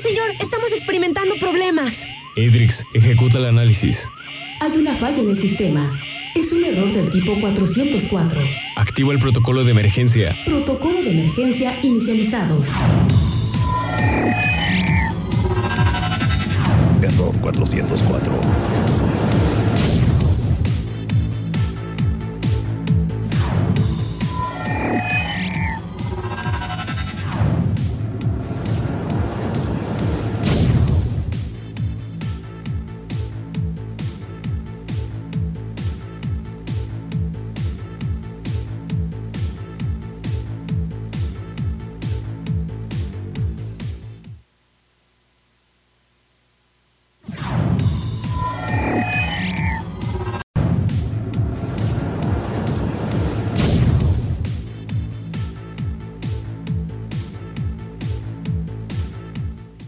señor, estamos experimentando problemas. Edrix, ejecuta el análisis. Hay una falla en el sistema. Es un error del tipo 404. Activa el protocolo de emergencia. Protocolo de emergencia inicializado. Error 404.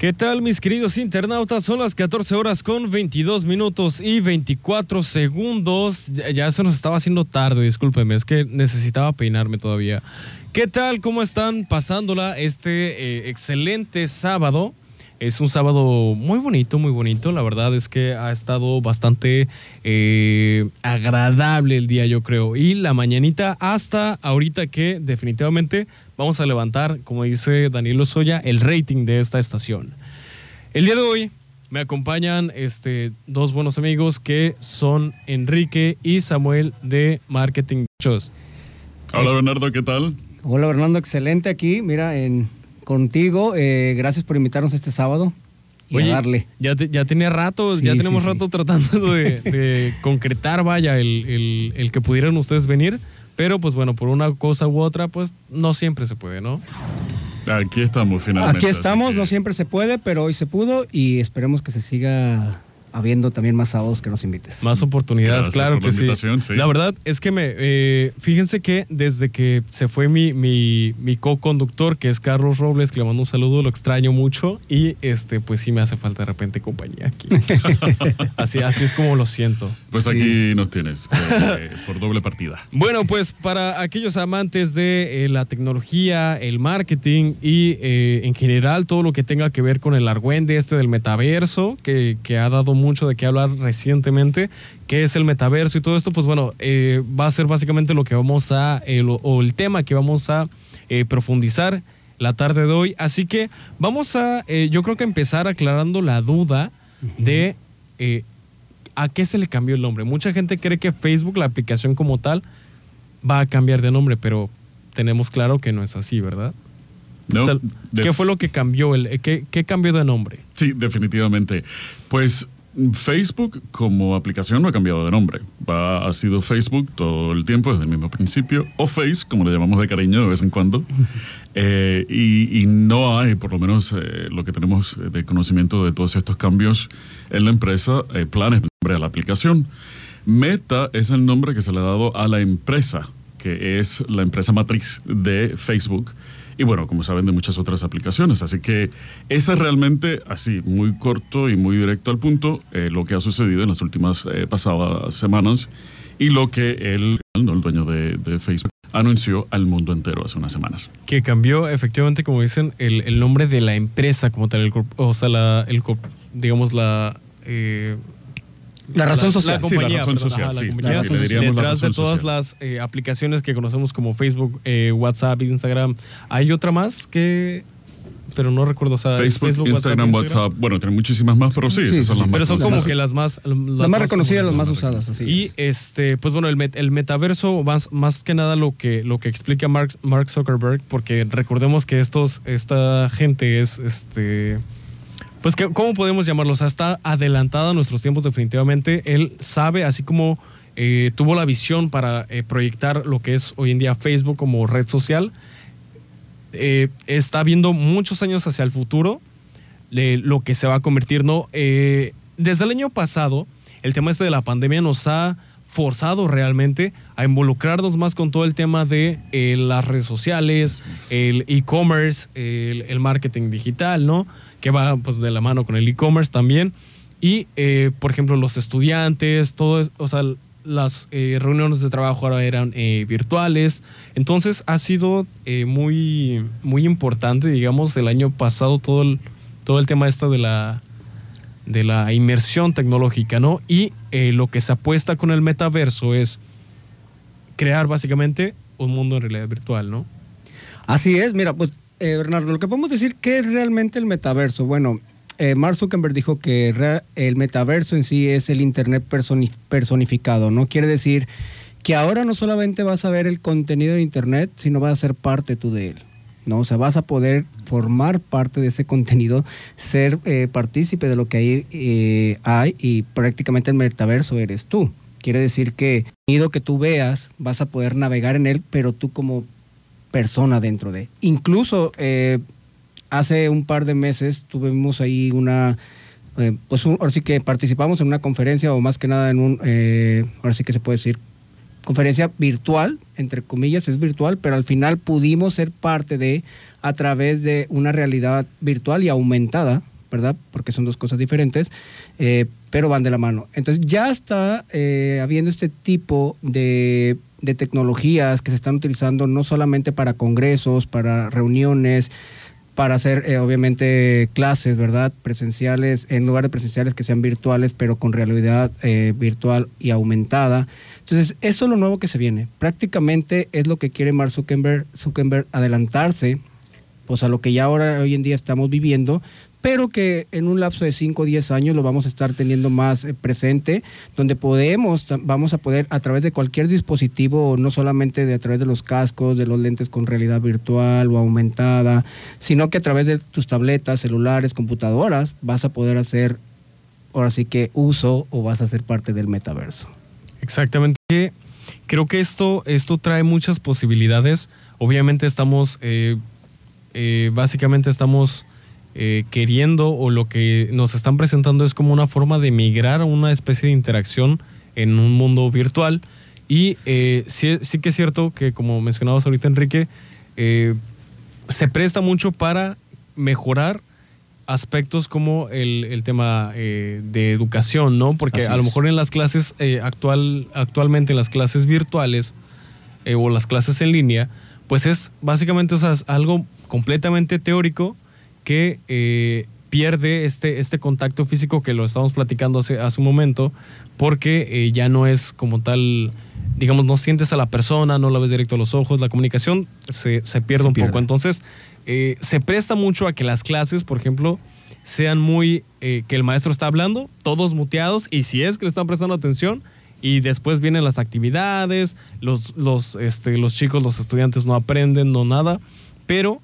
¿Qué tal mis queridos internautas? Son las 14 horas con 22 minutos y 24 segundos. Ya, se nos estaba haciendo tarde, discúlpeme, es que necesitaba peinarme todavía. ¿Qué tal? ¿Cómo están pasándola este eh, excelente sábado? Es un sábado muy bonito, muy bonito. La verdad es que ha estado bastante eh, agradable el día, yo creo. Y la mañanita hasta ahorita que definitivamente vamos a levantar, como dice Daniel Soya, el rating de esta estación. El día de hoy me acompañan este, dos buenos amigos que son Enrique y Samuel de Marketing Shows. Hola Bernardo, ¿qué tal? Hola Bernardo, excelente aquí. Mira, en contigo. Eh, gracias por invitarnos este sábado y Oye, a darle. Ya, te- ya tenía rato, Sí, ya tenemos sí. rato tratando de, de concretar, vaya, el, el- el que pudieran ustedes venir. Pero pues bueno, por una cosa u otra, pues no siempre se puede, ¿no? Aquí estamos finalmente. Aquí estamos, que- no siempre se puede, pero hoy se pudo y esperemos que se siga habiendo también más sábados que nos invites. Más oportunidades, Gracias claro por la que sí. invitación, sí. La verdad es que me, eh, fíjense que desde que se fue mi, mi, mi co-conductor, que es Carlos Robles, que le mando un saludo, lo extraño mucho y este, pues sí me hace falta de repente compañía aquí. así, así es como lo siento. Pues aquí nos tienes, eh, por doble partida. Bueno, pues para aquellos amantes de eh, la tecnología, el marketing y eh, en general todo lo que tenga que ver con el argüende este del metaverso, que, que ha dado mucho de qué hablar recientemente, qué es el metaverso y todo esto, pues bueno, eh, va a ser básicamente lo que vamos a, eh, lo- o el tema que vamos a eh, profundizar la tarde de hoy. Así que vamos a, yo creo que empezar aclarando la duda de... ¿A qué se le cambió el nombre? Mucha gente cree que Facebook, la aplicación como tal, va a cambiar de nombre, pero tenemos claro que no es así, ¿verdad? No, O sea, de- ¿Qué fue lo que cambió? El, qué, qué cambió de nombre? Sí, definitivamente. Pues Facebook como aplicación no ha cambiado de nombre. Va, ha sido Facebook todo el tiempo, desde el mismo principio, o Face, como le llamamos de cariño de vez en cuando. Eh, y, y no hay, por lo menos eh, lo que tenemos de conocimiento de todos estos cambios en la empresa, eh, planes de nombre a la aplicación. Meta es el nombre que se le ha dado a la empresa, que es la empresa matriz de Facebook. Y bueno, como saben, de muchas otras aplicaciones. Así que esa es realmente, así, muy corto y muy directo al punto, eh, lo que ha sucedido en las últimas eh, pasadas semanas y lo que él, ¿no? el dueño de, de Facebook, anunció al mundo entero hace unas semanas. Que cambió efectivamente, como dicen, el, el nombre de la empresa como tal, el, o sea, la, el, digamos, la... eh, La razón social. Sí, la compañía, razón perdón, social, ajá, la sí, compañía. la Detrás de razón todas social. las eh, aplicaciones que conocemos como Facebook, eh, WhatsApp, Instagram, ¿hay otra más que...? Pero no recuerdo, o sea, Facebook, Instagram, WhatsApp, bueno, tienen muchísimas más, pero sí, Sí, esas son sí, las más Pero son como que las más... Las, Las más reconocidas, las más usadas, así Y es. este, pues bueno, el, met- el metaverso, más, más que nada lo que, lo que explica Mark, Mark Zuckerberg, porque recordemos que estos, esta gente es este. Pues, ¿cómo podemos llamarlo? O sea, está adelantada a nuestros tiempos, definitivamente. Él sabe, así como eh, tuvo la visión para eh, proyectar lo que es hoy en día Facebook como red social, eh, está viendo muchos años hacia el futuro lo que se va a convertir, ¿no? Desde el año pasado, el tema este de la pandemia nos ha forzado realmente a involucrarnos más con todo el tema de eh, las redes sociales, el e-commerce, el, el marketing digital, ¿no? Que va pues de la mano con el e-commerce también. Y, eh, por ejemplo, los estudiantes, todo, o sea, las eh, reuniones de trabajo ahora eran eh, virtuales. Entonces ha sido eh, muy, muy importante, digamos, el año pasado todo el, todo el tema esto de la, de la inmersión tecnológica, ¿no? Y eh, lo que se apuesta con el metaverso es crear básicamente un mundo en realidad virtual, ¿no? Así es, mira, pues eh, Bernardo, lo que podemos decir, ¿qué es realmente el metaverso? Bueno, eh, Mark Zuckerberg dijo que el metaverso en sí es el Internet personi- personificado, ¿no? Quiere decir que ahora no solamente vas a ver el contenido de Internet, sino vas a ser parte tú de él. ¿No? O sea, vas a poder formar parte de ese contenido, ser eh, partícipe de lo que ahí eh, hay y prácticamente el metaverso eres tú. Quiere decir que el contenido que tú veas vas a poder navegar en él, pero tú como persona dentro de. Incluso eh, hace un par de meses tuvimos ahí una, pues un- ahora sí que participamos en una conferencia o más que nada en un, ahora sí que se puede decir, conferencia virtual, entre comillas, es virtual, pero al final pudimos ser parte de, a través de una realidad virtual y aumentada, ¿verdad? Porque son dos cosas diferentes, eh, pero van de la mano. Entonces ya está eh, habiendo este tipo de, de tecnologías que se están utilizando no solamente para congresos, para reuniones, para hacer eh, obviamente clases, ¿verdad? Presenciales, en lugar de presenciales que sean virtuales, pero con realidad virtual y aumentada. Entonces, eso es lo nuevo que se viene. Prácticamente es lo que quiere Mark Zuckerberg, Zuckerberg adelantarse pues, a lo que ya ahora hoy en día estamos viviendo, pero que en un lapso de 5 o 10 años lo vamos a estar teniendo más eh, presente, donde podemos, vamos a poder a través de cualquier dispositivo, no solamente de a través de los cascos, de los lentes con realidad virtual o aumentada, sino que a través de tus tabletas, celulares, computadoras, vas a poder hacer ahora sí que uso o vas a ser parte del metaverso. Exactamente. Creo que esto, esto trae muchas posibilidades. Obviamente estamos, eh, eh, básicamente estamos eh, queriendo o lo que nos están presentando es como una forma de migrar a una especie de interacción en un mundo virtual. Y eh, sí, sí que es cierto que, como mencionabas ahorita, Enrique, eh, se presta mucho para mejorar aspectos como el, el tema eh, de educación, ¿no? Porque Así a lo mejor en las clases eh, actual, actualmente en las clases virtuales eh, o las clases en línea, pues es básicamente o sea, es algo completamente teórico que eh, pierde este, este contacto físico que lo estamos platicando hace, hace un momento, porque eh, ya no es como tal, digamos, no sientes a la persona, no la ves directo a los ojos, la comunicación se, se pierde Se un pierde. poco. Entonces, eh, se presta mucho a que las clases, por ejemplo, sean muy, eh, que el maestro está hablando, todos muteados, y si es que le están prestando atención, y después vienen las actividades, los, los, este, los chicos, los estudiantes no aprenden, no nada, pero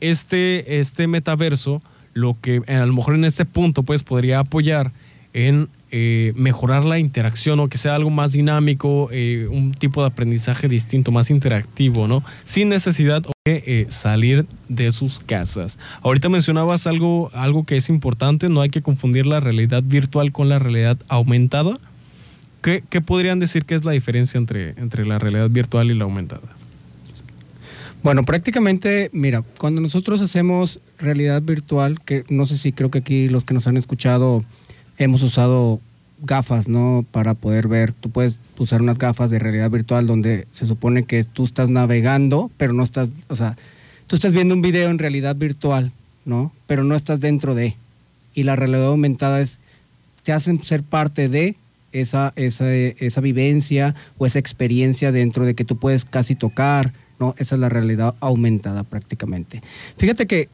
este, este metaverso, lo que a lo mejor en este punto pues podría apoyar en eh, mejorar la interacción o que sea algo más dinámico, eh, un tipo de aprendizaje distinto, más interactivo, ¿no? Sin necesidad de eh, salir de sus casas. Ahorita mencionabas algo, algo que es importante, no hay que confundir la realidad virtual con la realidad aumentada. ¿Qué, qué podrían decir que es la diferencia entre, entre la realidad virtual y la aumentada? Bueno, prácticamente, mira, cuando nosotros hacemos realidad virtual, que no sé si creo que aquí los que nos han escuchado hemos usado gafas, ¿no? Para poder ver, tú puedes usar unas gafas de realidad virtual donde se supone que tú estás navegando, pero no estás, o sea, tú estás viendo un video en realidad virtual, ¿no? Pero no estás dentro de. Y la realidad aumentada es, te hacen ser parte de esa, esa, esa vivencia o esa experiencia dentro de que tú puedes casi tocar, ¿no? Esa es la realidad aumentada prácticamente. Fíjate que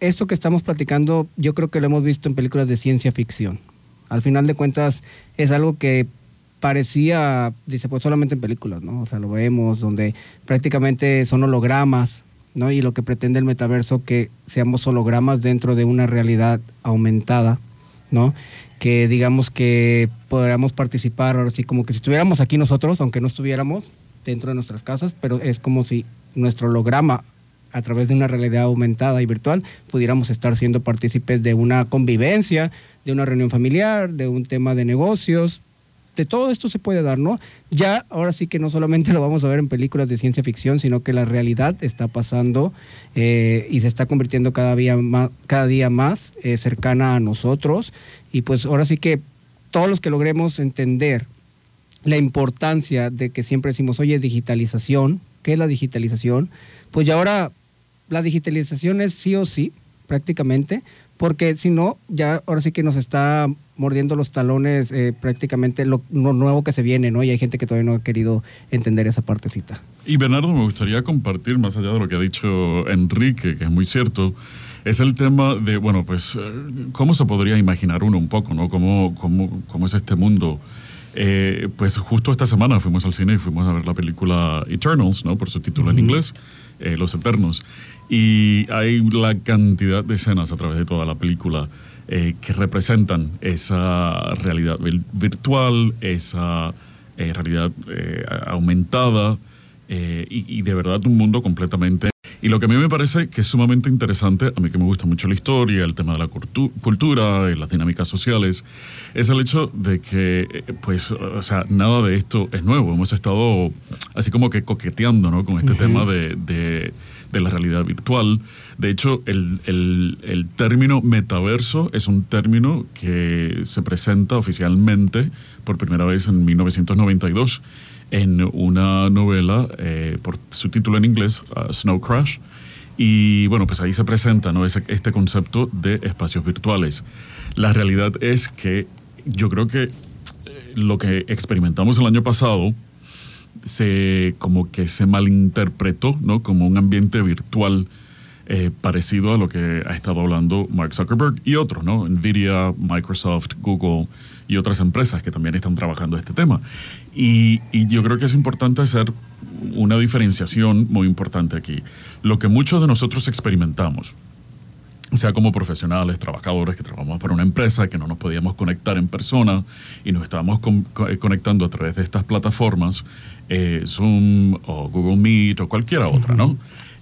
esto que estamos platicando, yo creo que lo hemos visto en películas de ciencia ficción. Al final de cuentas, es algo que parecía, dice, pues solamente en películas, ¿no? O sea, lo vemos donde prácticamente son hologramas, ¿no? Y lo que pretende el metaverso que seamos hologramas dentro de una realidad aumentada, ¿no? Que digamos que podríamos participar, ahora sí, como que si estuviéramos aquí nosotros, aunque no estuviéramos dentro de nuestras casas, pero es como si nuestro holograma a través de una realidad aumentada y virtual, pudiéramos estar siendo partícipes de una convivencia, de una reunión familiar, de un tema de negocios, de todo esto se puede dar, ¿no? Ya ahora sí que no solamente lo vamos a ver en películas de ciencia ficción, sino que la realidad está pasando eh, y se está convirtiendo cada día más, cada día más eh, cercana a nosotros. Y pues ahora sí que todos los que logremos entender la importancia de que siempre decimos, oye, digitalización, ¿qué es la digitalización? Pues ya ahora la digitalización es sí o sí, prácticamente, porque si no, ya ahora sí que nos está mordiendo los talones eh, prácticamente lo, lo nuevo que se viene, ¿no? Y hay gente que todavía no ha querido entender esa partecita. Y Bernardo, me gustaría compartir, más allá de lo que ha dicho Enrique, que es muy cierto, es el tema de, bueno, pues, eh, ¿cómo se podría imaginar uno un poco, ¿no? ¿Cómo, cómo, cómo es este mundo? Eh, pues justo esta semana fuimos al cine y fuimos a ver la película Eternals, ¿no? Por su título en inglés, eh, Los Eternos. Y hay la cantidad de escenas a través de toda la película eh, que representan esa realidad virtual, esa realidad aumentada y, y de verdad un mundo completamente... Y lo que a mí me parece que es sumamente interesante, a mí que me gusta mucho la historia, el tema de la cultu- cultura, y las dinámicas sociales, es el hecho de que, eh, pues, o sea, nada de esto es nuevo. Hemos estado así como que coqueteando, ¿no? Con este tema de, de- de la realidad virtual. De hecho, el, el- el término metaverso es un término que se presenta oficialmente por primera vez en 1992 en una novela eh, por su título en inglés, uh, Snow Crash. Y bueno, pues ahí se presenta ¿no? Este concepto de espacios virtuales. La realidad es que yo creo que eh, lo que experimentamos el año pasado se como que se malinterpretó ¿no? como un ambiente virtual eh, parecido a lo que ha estado hablando Mark Zuckerberg y otros, ¿no? Nvidia, Microsoft, Google y otras empresas que también están trabajando este tema. Y, y yo creo que es importante hacer una diferenciación muy importante aquí. Lo que muchos de nosotros experimentamos, sea como profesionales, trabajadores que trabajamos para una empresa, que no nos podíamos conectar en persona y nos estábamos con- co- eh, conectando a través de estas plataformas, eh, Zoom o Google Meet o cualquiera otra, ¿no?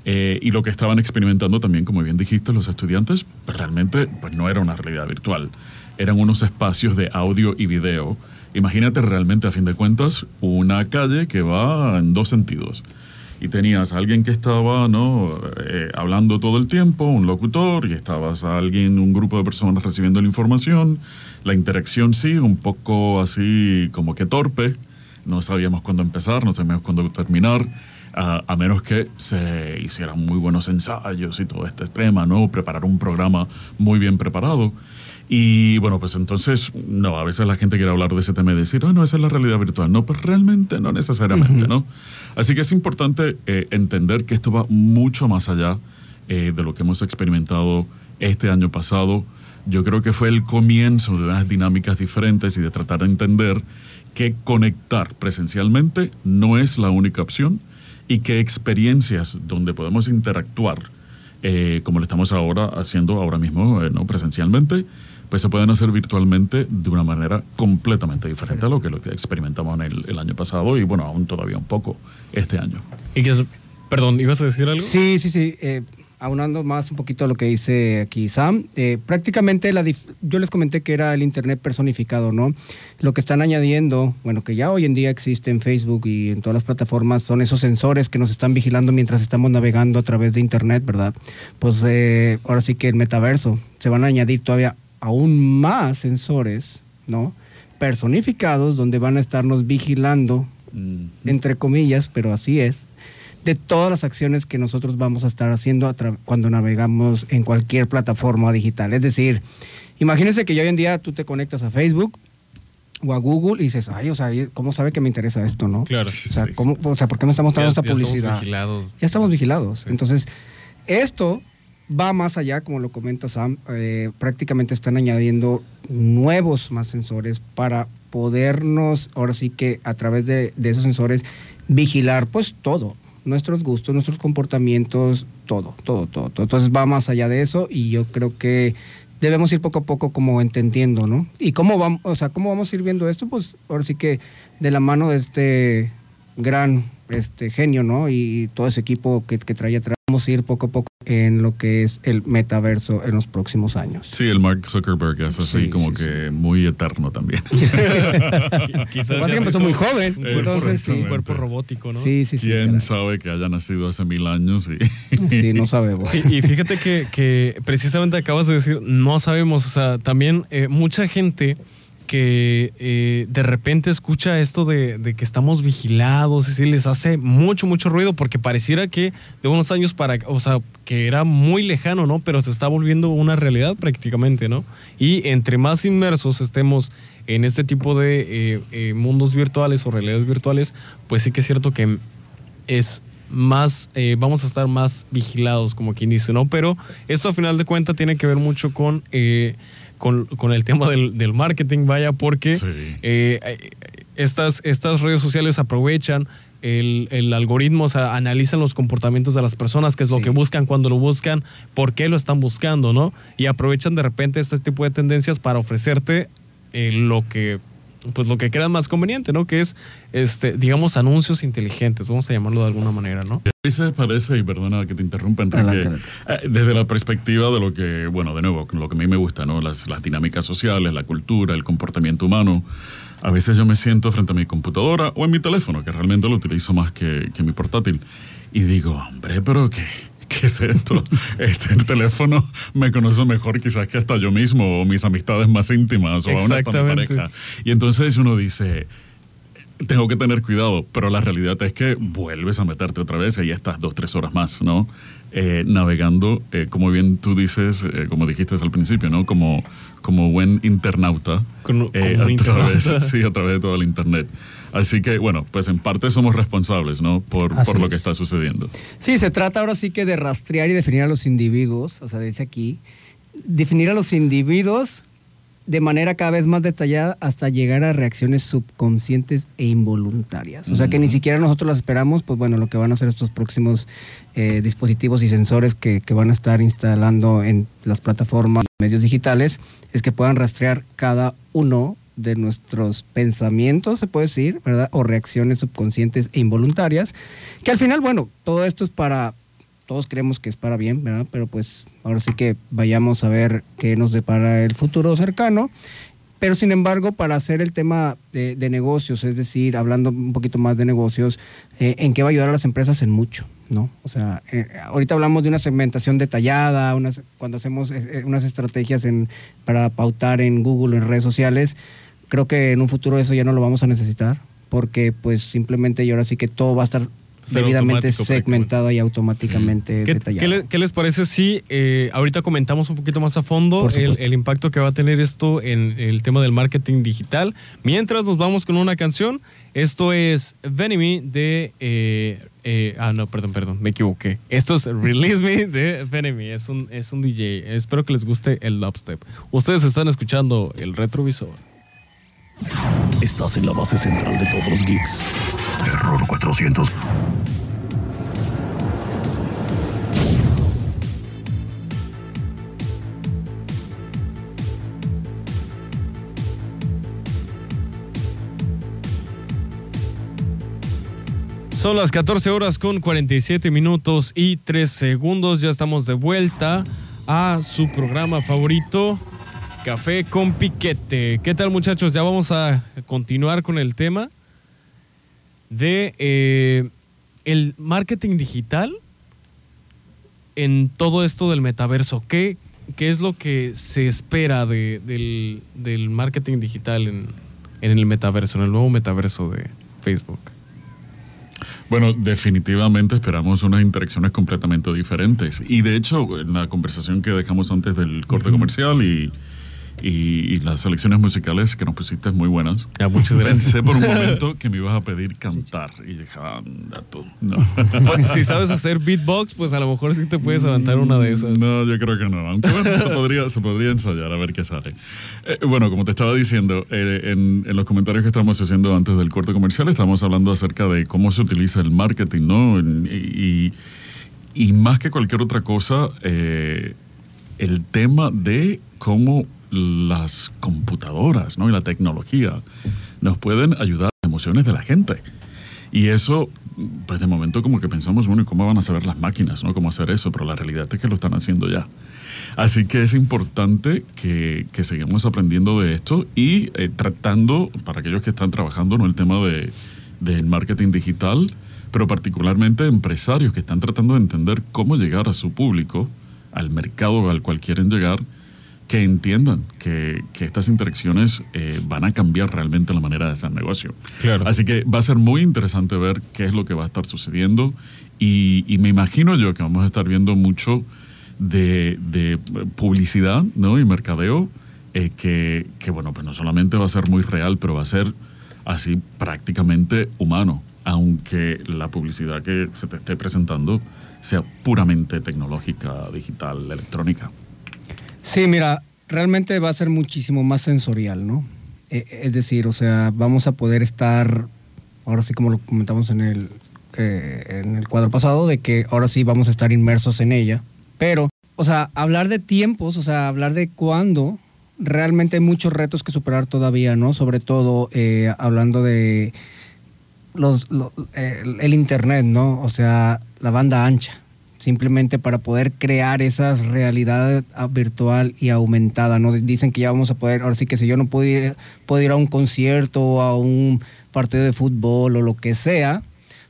Eh, y lo que estaban experimentando también, como bien dijiste, los estudiantes, pues realmente pues no era una realidad virtual, eran unos espacios de audio y video. Imagínate realmente, a fin de cuentas, una calle que va en dos sentidos y tenías a alguien que estaba ¿no? Eh, hablando todo el tiempo, un locutor, y estabas a alguien, un grupo de personas recibiendo la información. La interacción sí, un poco así como que torpe. No sabíamos cuándo empezar, no sabíamos cuándo terminar, a, menos que se hicieran muy buenos ensayos y todo este tema, ¿no? Preparar un programa muy bien preparado. Y bueno, pues entonces, no, a veces la gente quiere hablar de ese tema y decir, ah, no, esa es la realidad virtual. No, pues realmente no necesariamente, ¿no? Así que es importante eh, entender que esto va mucho más allá eh, de lo que hemos experimentado este año pasado. Yo creo que fue el comienzo de unas dinámicas diferentes y de tratar de entender que conectar presencialmente no es la única opción y que experiencias donde podemos interactuar, eh, como lo estamos ahora haciendo ahora mismo, eh, ¿no? presencialmente, pues se pueden hacer virtualmente de una manera completamente diferente a lo que, lo que experimentamos en el, el año pasado y bueno, aún todavía un poco este año. Y que, perdón, ¿ibas a decir algo? Sí, sí, sí. eh, aunando más un poquito a lo que dice aquí Sam, eh, prácticamente la dif- yo les comenté que era el Internet personificado, ¿no? Lo que están añadiendo, bueno, que ya hoy en día existe en Facebook y en todas las plataformas, son esos sensores que nos están vigilando mientras estamos navegando a través de Internet, ¿verdad? Pues eh, ahora sí que el metaverso, se van a añadir todavía aún más sensores, ¿no? Personificados, donde van a estarnos vigilando entre comillas, pero así es, de todas las acciones que nosotros vamos a estar haciendo a cuando navegamos en cualquier plataforma digital. Es decir, imagínense que ya hoy en día tú te conectas a Facebook o a Google y dices, ay, o sea, ¿cómo sabe que me interesa esto, no? Claro. O sea, ¿cómo, o sea ¿por qué me está mostrando Ya- esta ya estamos publicidad? vigilados. Ya estamos vigilados. Sí. Entonces, esto va más allá, como lo comenta Sam, eh, prácticamente están añadiendo nuevos más sensores para podernos, ahora sí que a través de, esos sensores, vigilar pues todo, nuestros gustos, nuestros comportamientos, todo, todo, todo, todo. Entonces va más allá de eso y yo creo que debemos ir poco a poco como entendiendo, ¿no? Y cómo vamos, o sea, cómo vamos a ir viendo esto, pues ahora sí que de la mano de este gran este genio, ¿no? Y todo ese equipo que trae atrás, vamos a ir poco a poco en lo que es el metaverso en los próximos años. Sí, el Mark Zuckerberg es así Sí, como sí, que muy eterno también. Quizás que empezó muy joven, Un cuerpo, entonces sí. un cuerpo robótico, ¿no? Sí, sí, sí. ¿Quién sabe que haya nacido hace mil años? Y, Sí, no sabemos. Y, y fíjate que, que precisamente acabas de decir, no sabemos, o sea, también eh, mucha gente que eh, de repente escucha esto de, que estamos vigilados, y sí, les hace mucho, mucho ruido porque pareciera que de unos años para, o sea, que era muy lejano, ¿no? Pero se está volviendo una realidad prácticamente, ¿no? Y entre más inmersos estemos en este tipo de eh, eh, mundos virtuales o realidades virtuales, pues sí que es cierto que es más, vamos a estar más vigilados, como quien dice, ¿no? Pero esto a final de cuentas tiene que ver mucho con, con, con el tema del, del marketing, vaya, porque Sí. eh, estas, estas redes sociales aprovechan el, el algoritmo, o sea, analizan los comportamientos de las personas, qué es lo Sí. que buscan, cuando lo buscan, por qué lo están buscando, ¿no? Y aprovechan de repente este tipo de tendencias para ofrecerte eh, lo que pues lo que crean más conveniente, ¿no? Que es, este, digamos, anuncios inteligentes, vamos a llamarlo de alguna manera, ¿no? A veces parece, y perdona que te interrumpa, Enrique, eh, desde la perspectiva de lo que, bueno, de nuevo, lo que a mí me gusta, ¿no? Las, las dinámicas sociales, la cultura, el comportamiento humano. A veces yo me siento frente a mi computadora o en mi teléfono, que realmente lo utilizo más que, que mi portátil, y digo, hombre, pero ¿qué? ¿Qué es esto? Este, el teléfono me conoce mejor quizás que hasta yo mismo o mis amistades más íntimas o aún hasta mi pareja. Y entonces uno dice, tengo que tener cuidado, pero la realidad es que vuelves a meterte otra vez y ya estás dos, tres horas más, ¿no? Eh, navegando, eh, como bien tú dices, eh, como dijiste al principio, ¿no? Como, como buen internauta. Como- eh, como a, internauta. través, sí, a través de todo el Internet. Así que, bueno, pues en parte somos responsables, ¿no? Por, Así por lo es. que está sucediendo. Sí, se trata ahora sí que de rastrear y definir a los individuos, o sea, dice aquí, definir a los individuos de manera cada vez más detallada hasta llegar a reacciones subconscientes e involuntarias. O sea que ni siquiera nosotros las esperamos, pues bueno, lo que van a hacer estos próximos eh, dispositivos y sensores que, que van a estar instalando en las plataformas y medios digitales es que puedan rastrear cada uno de nuestros pensamientos, se puede decir, ¿verdad? O reacciones subconscientes e involuntarias, que al final, bueno, todo esto es para, todos creemos que es para bien, ¿verdad? Pero pues ahora sí que vayamos a ver qué nos depara el futuro cercano. Pero sin embargo, para hacer el tema de, negocios, es decir, hablando un poquito más de negocios, eh, ¿en qué va a ayudar a las empresas? En mucho, ¿no? O sea, eh, ahorita hablamos de una segmentación detallada, unas, cuando hacemos eh, unas estrategias en, para pautar en Google, en redes sociales, creo que en un futuro eso ya no lo vamos a necesitar, porque pues simplemente y ahora sí que todo va a estar Ser debidamente segmentado y automáticamente ¿Qué, detallado. qué le- qué les parece si eh, ahorita comentamos un poquito más a fondo el impacto que va a tener esto en el tema del marketing digital? Mientras nos vamos con una canción, esto es Venemy de... eh, eh, ah, no, perdón, perdón, me equivoqué. Esto es Release Me de Venemy, es un, es un DJ. Espero que les guste el dubstep. Ustedes están escuchando el retrovisor. Estás en la base central de todos los geeks. Error 400. Son las 14 horas con 47 minutos y 3 segundos. Ya estamos de vuelta a su programa favorito, Café con Piquete. ¿Qué tal muchachos? Ya vamos a continuar con el tema de eh, el marketing digital en todo esto del metaverso. ¿Qué, qué es lo que se espera de- del, del marketing digital en, en el metaverso, en el nuevo metaverso de Facebook? Bueno, definitivamente esperamos unas interacciones completamente diferentes. Y de hecho, en la conversación que dejamos antes del corte comercial y, y- y las selecciones musicales que nos pusiste muy buenas, Ya, muchas gracias. pensé por un momento que me ibas a pedir cantar. Y dije, anda tú. No. Pues, si sabes hacer beatbox, pues a lo mejor sí te puedes aventar una de esas. No, yo creo que no. Aunque bueno, se podría, se podría ensayar a ver qué sale. Eh, bueno, como te estaba diciendo, eh, en, en los comentarios que estamos haciendo antes del corte comercial, estamos hablando acerca de cómo se utiliza el marketing, ¿no? En- Y, y más que cualquier otra cosa, eh, el tema de cómo las computadoras ¿no? y la tecnología nos pueden ayudar a las emociones de la gente. Y eso, pues de momento como que pensamos, bueno, ¿y cómo van a saber las máquinas, no? ¿Cómo hacer eso? Pero la realidad es que lo están haciendo ya. Así que es importante que, que sigamos aprendiendo de esto y eh, tratando, para aquellos que están trabajando en el tema de, del marketing digital, pero particularmente empresarios que están tratando de entender cómo llegar a su público, al mercado al cual quieren llegar, que entiendan que, que estas interacciones eh, van a cambiar realmente la manera de hacer negocio. Claro. Así que va a ser muy interesante ver qué es lo que va a estar sucediendo y, y me imagino yo que vamos a estar viendo mucho de, de publicidad ¿no? y mercadeo eh, que, que, bueno, pues no solamente va a ser muy real, pero va a ser así prácticamente humano, aunque la publicidad que se te esté presentando sea puramente tecnológica, digital, electrónica. Sí, mira, realmente va a ser muchísimo más sensorial, ¿no? Eh, es decir, o sea, vamos a poder estar, ahora sí como lo comentamos en el, eh, en el cuadro pasado, de que ahora sí vamos a estar inmersos en ella, pero, o sea, hablar de tiempos, o sea, hablar de cuándo, realmente hay muchos retos que superar todavía, ¿no? Sobre todo eh, hablando de los, lo- eh, el Internet, ¿no? O sea, la banda ancha simplemente para poder crear esas realidad ah, virtual y aumentada, ¿no? Dicen que ya vamos a poder, ahora sí que si yo no puedo ir, puedo ir a un concierto o a un partido de fútbol o lo que sea,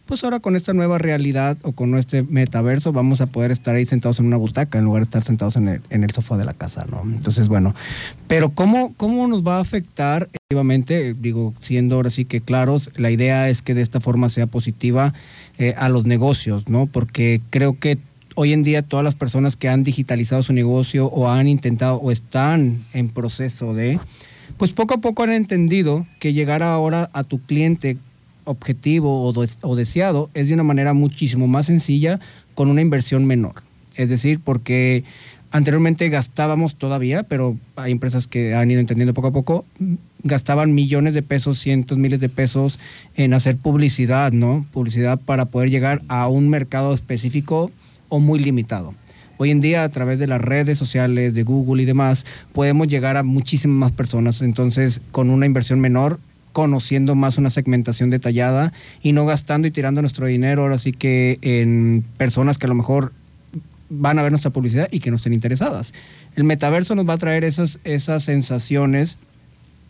pues ahora con esta nueva realidad o con este metaverso vamos a poder estar ahí sentados en una butaca en lugar de estar sentados en el, en el sofá de la casa, ¿no? Entonces, bueno, pero ¿cómo, cómo nos va a afectar efectivamente? Digo, siendo ahora sí que claros, la idea es que de esta forma sea positiva eh, a los negocios, ¿no? Porque creo que hoy en día todas las personas que han digitalizado su negocio o han intentado o están en proceso de, pues poco a poco han entendido que llegar ahora a tu cliente objetivo o, o deseado es de una manera muchísimo más sencilla con una inversión menor. Es decir, porque anteriormente gastábamos todavía, pero hay empresas que han ido entendiendo poco a poco, gastaban millones de pesos, cientos, miles de pesos en hacer publicidad, ¿no? Publicidad para poder llegar a un mercado específico o muy limitado. Hoy en día, a través de las redes sociales, de Google y demás, podemos llegar a muchísimas más personas. Entonces, con una inversión menor, conociendo más una segmentación detallada y no gastando y tirando nuestro dinero ahora sí que en personas que a lo mejor van a ver nuestra publicidad y que no estén interesadas. El metaverso nos va a traer esas, esas sensaciones,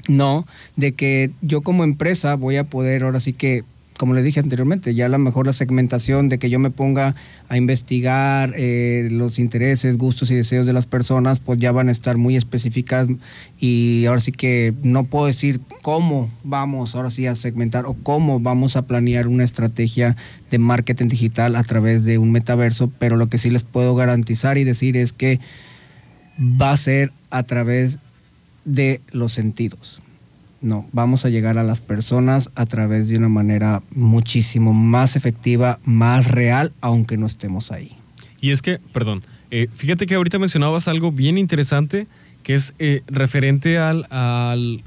¿no? De que yo como empresa voy a poder ahora sí que, como les dije anteriormente, ya a lo mejor la segmentación de que yo me ponga a investigar eh, los intereses, gustos y deseos de las personas, pues ya van a estar muy específicas y ahora sí que no puedo decir cómo vamos ahora sí a segmentar o cómo vamos a planear una estrategia de marketing digital a través de un metaverso, pero lo que sí les puedo garantizar y decir es que va a ser a través de los sentidos. No, vamos a llegar a las personas a través de una manera muchísimo más efectiva, más real, aunque no estemos ahí. Y es que, perdón, eh, fíjate que ahorita mencionabas algo bien interesante que es eh, referente al, al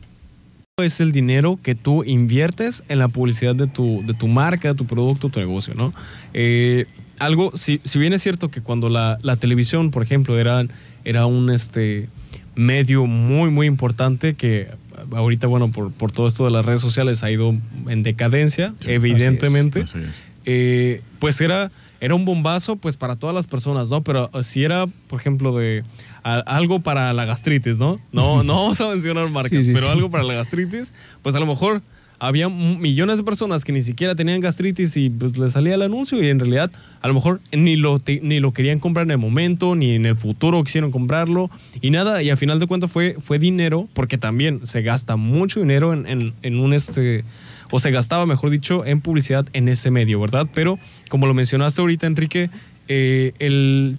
es el dinero que tú inviertes en la publicidad de tu, de tu marca, tu producto, tu negocio, ¿no? Eh, algo, si, si bien es cierto que cuando la, la televisión, por ejemplo, era, era un este, medio muy, muy importante que ahorita, bueno, por, por todo esto de las redes sociales ha ido en decadencia, Sí, evidentemente Así es. eh, pues era, era un bombazo pues para todas las personas, ¿no? Pero eh, si era, por ejemplo, de a- algo para la gastritis, ¿no? No, no vamos a mencionar marcas, Sí, sí, pero algo para la gastritis, pues a lo mejor había millones de personas que ni siquiera tenían gastritis y pues les salía el anuncio y en realidad a lo mejor ni lo, ni lo querían comprar en el momento, ni en el futuro quisieron comprarlo y nada, y a final de cuentas fue, fue dinero, porque también se gasta mucho dinero en, en- en un este o se gastaba, mejor dicho, en publicidad en ese medio, ¿verdad? Pero como lo mencionaste ahorita, Enrique, eh, el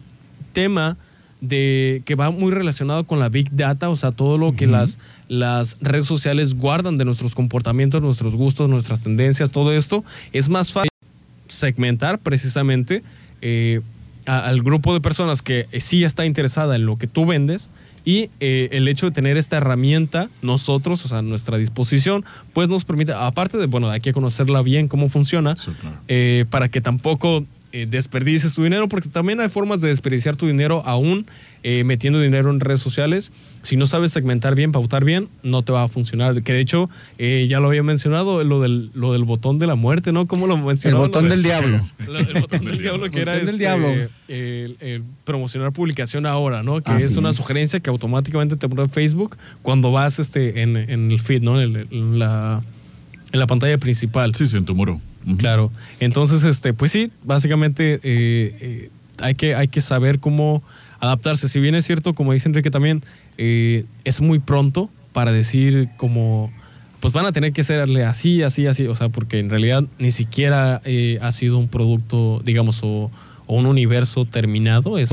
tema de que va muy relacionado con la big data, o sea, todo lo que las, las redes sociales guardan de nuestros comportamientos, nuestros gustos, nuestras tendencias, todo esto, es más fácil segmentar precisamente eh, a- al grupo de personas que eh, sí está interesada en lo que tú vendes y eh, el hecho de tener esta herramienta nosotros, o sea, a nuestra disposición, pues nos permite, aparte de, bueno, hay que conocerla bien cómo funciona, Sí, claro. eh, para que tampoco eh, desperdicies tu dinero, porque también hay formas de desperdiciar tu dinero aún eh, metiendo dinero en redes sociales. Si no sabes segmentar bien, pautar bien, no te va a funcionar. Que de hecho, eh, ya lo había mencionado, lo del, lo del botón de la muerte, ¿no? ¿Cómo lo mencionaba? El botón del diablo. Lo- el botón del diablo que era este, diablo. el- el promocionar publicación ahora, ¿no? Que Así es una es. sugerencia que automáticamente te pone en Facebook cuando vas este, en, en el feed, ¿no? En, el- en la, en la pantalla principal. Sí, sí, en tu muro. Claro. Entonces, este, pues sí, básicamente eh, eh, hay, que, hay que saber cómo adaptarse. Si bien es cierto, como dice Enrique también, eh, es muy pronto para decir como, pues van a tener que hacerle así, así, así, o sea, porque en realidad ni siquiera eh, ha sido un producto, digamos, o, o un universo terminado, es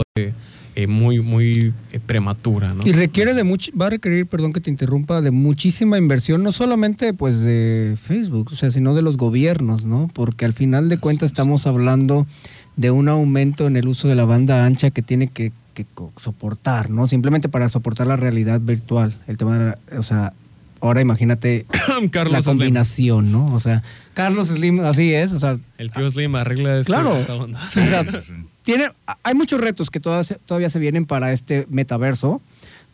eh, muy, muy eh, prematura, ¿no? Y requiere de mucho, va a requerir, perdón que te interrumpa, de muchísima inversión, no solamente pues de Facebook, o sea, sino de los gobiernos, ¿no? Porque al final de cuentas estamos hablando de un aumento en el uso de la banda ancha que tiene que, que soportar, ¿no? Simplemente para soportar la realidad virtual. El tema, de la- o sea, ahora imagínate Carlos la Slim. combinación, ¿no? O sea, Carlos Slim, así es, o sea, El tío Slim arregla este- Claro. esta onda. o sea, Sí, sí. tiene, hay muchos retos que todavía se, todavía se vienen para este metaverso,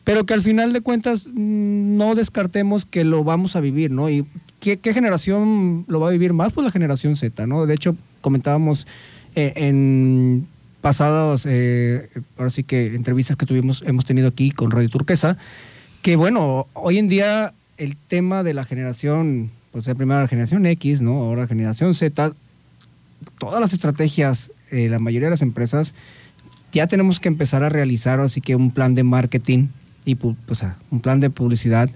pero que al final de cuentas mm, no descartemos que lo vamos a vivir, ¿no? ¿Y qué, qué generación lo va a vivir más? Pues la generación Z, ¿no? De hecho, comentábamos eh, en pasadas, eh, ahora sí que entrevistas que tuvimos, hemos tenido aquí con Radio Turquesa, que bueno, hoy en día el tema de la generación, pues de primera generación X, ¿no? Ahora generación Z, todas las estrategias, eh, la mayoría de las empresas, ya tenemos que empezar a realizar así que un plan de marketing y pues, ah, un plan de publicidad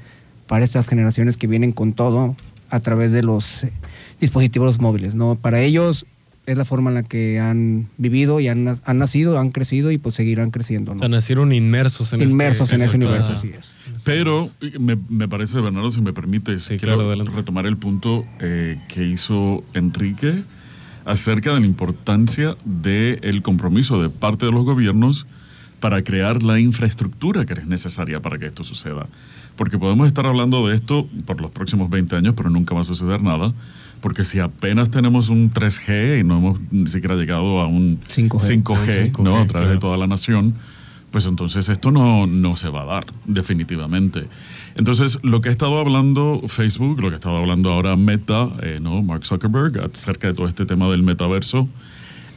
para estas generaciones que vienen con todo a través de los eh, dispositivos móviles, ¿no? Para ellos es la forma en la que han vivido y han, han nacido, han crecido y pues seguirán creciendo, O sea, nacieron inmersos en Inmersos este- en ese universo, así es. Pero me, me parece, Bernardo, si me permites, Sí, quiero claro, adelante. retomar el punto eh, que hizo Enrique acerca de la importancia del compromiso de parte de los gobiernos para crear la infraestructura que es necesaria para que esto suceda. Porque podemos estar hablando de esto por los próximos 20 años, pero nunca va a suceder nada. Porque si apenas tenemos un 3G y no hemos ni siquiera llegado a un 5G. 5G, Un ¿no? a 5G, través de toda la nación, pues entonces esto no, no se va a dar, definitivamente. Entonces, lo que ha estado hablando Facebook, lo que ha estado hablando ahora Meta, eh, ¿no? Mark Zuckerberg, acerca de todo este tema del metaverso,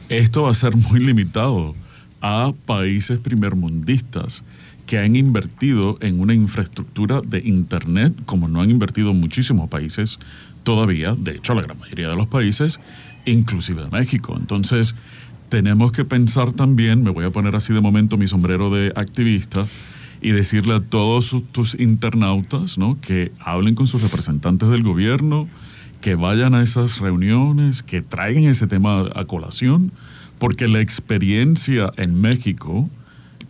esto va a ser muy limitado a países primermundistas que han invertido en una infraestructura de Internet, como no han invertido muchísimos países todavía, de hecho la gran mayoría de los países, inclusive de México. Entonces, tenemos que pensar también, me voy a poner así de momento mi sombrero de activista, y decirle a todos tus internautas ¿no? que hablen con sus representantes del gobierno, que vayan a esas reuniones, que traigan ese tema a colación, porque la experiencia en México,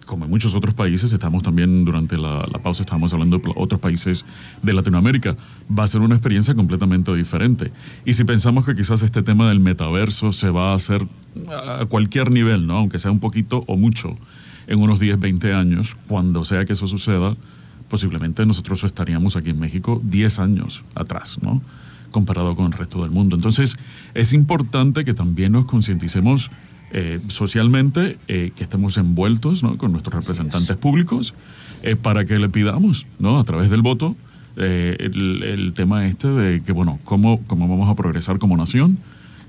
como en muchos otros países, estamos también durante la, la pausa, estábamos hablando de otros países de Latinoamérica, va a ser una experiencia completamente diferente. Y si pensamos que quizás este tema del metaverso se va a hacer a cualquier nivel, ¿no? aunque sea un poquito o mucho, en unos 10, 20 años, cuando sea que eso suceda, posiblemente nosotros estaríamos aquí en México 10 años atrás, ¿no? comparado con el resto del mundo. Entonces, es importante que también nos concienticemos eh, socialmente, eh, que estemos envueltos ¿no? con nuestros representantes públicos, eh, para que le pidamos, ¿no? a través del voto, eh, el, el tema este de que, bueno, ¿cómo, cómo vamos a progresar como nación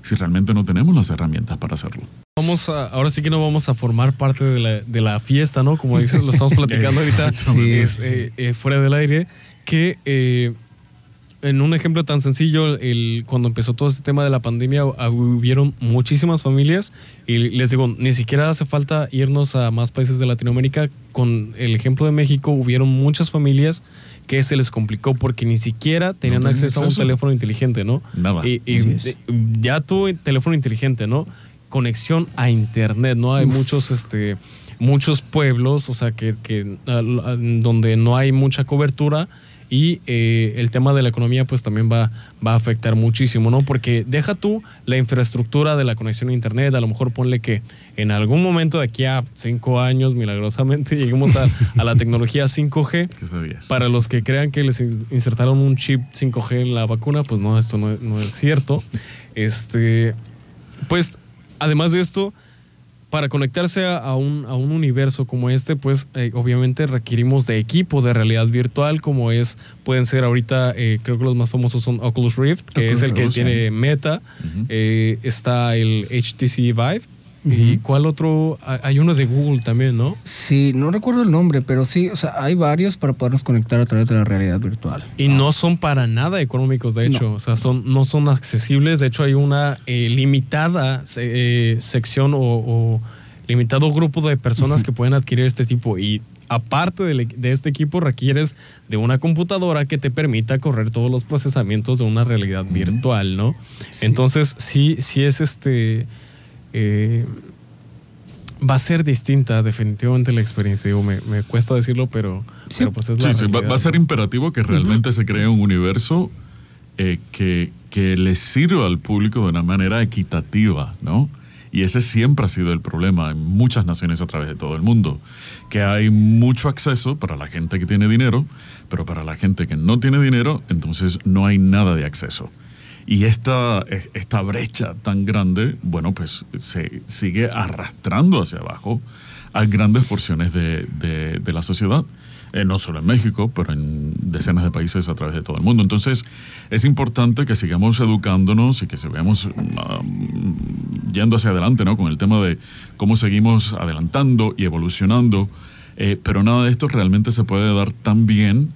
si realmente no tenemos las herramientas para hacerlo. Vamos a, ahora sí que no vamos a formar parte de la, de la fiesta, ¿no? Como dices, lo estamos platicando ahorita Exactamente. es, eh, eh, fuera del aire, que eh, en un ejemplo tan sencillo, el, cuando empezó todo este tema de la pandemia, ah, hubieron muchísimas familias y les digo, ni siquiera hace falta irnos a más países de Latinoamérica. Con el ejemplo de México, hubieron muchas familias que se les complicó porque ni siquiera tenían acceso a un teléfono inteligente, ¿no? Nada. Y, y ya tu teléfono inteligente, ¿no? Conexión a internet, ¿no? Hay muchos, este, muchos pueblos, o sea, que, que ah, ah, donde no hay mucha cobertura y eh, el tema de la economía pues también va, va a afectar muchísimo, ¿no? Porque deja tú la infraestructura de la conexión a internet, a lo mejor ponle que en algún momento de aquí a cinco años, milagrosamente, lleguemos a, a la tecnología 5G. ¿Qué sabías? Para los que crean que les in- insertaron un chip 5G en la vacuna, pues no, esto no, no es cierto. Este, pues, además de esto, para conectarse a, un, a un universo como este, pues eh, obviamente requerimos de equipo de realidad virtual, como es, pueden ser ahorita, eh, creo que los más famosos son Oculus Rift, que Oculus es el que Rift, tiene Meta, eh, está el HTC Vive, y cuál otro, Ah, hay uno de Google también, ¿no? Sí, no recuerdo el nombre, pero sí, o sea, hay varios para podernos conectar a través de la realidad virtual. Y no son para nada económicos, de hecho. No. O sea, son, no son accesibles. De hecho, hay una eh, limitada eh, sección o, o limitado grupo de personas que pueden adquirir este tipo y aparte de, de, este equipo requieres de una computadora que te permita correr todos los procesamientos de una realidad virtual, ¿no? Entonces sí, sí es este... Eh, va a ser distinta definitivamente la experiencia. Digo, me, me cuesta decirlo, pero, sí. pues es la sí, va, va, a ser imperativo que realmente se cree un universo eh, que, que le sirva al público de una manera equitativa, ¿no? Y ese siempre ha sido el problema en muchas naciones a través de todo el mundo, que hay mucho acceso para la gente que tiene dinero, pero para la gente que no tiene dinero, entonces no hay nada de acceso. Y esta, esta brecha tan grande, bueno, pues se sigue arrastrando hacia abajo a grandes porciones de, de, la sociedad. Eh, no solo en México, pero en decenas de países a través de todo el mundo. Entonces, es importante que sigamos educándonos y que sigamos um, yendo hacia adelante ¿no? con el tema de cómo seguimos adelantando y evolucionando, eh, pero nada de esto realmente se puede dar tan bien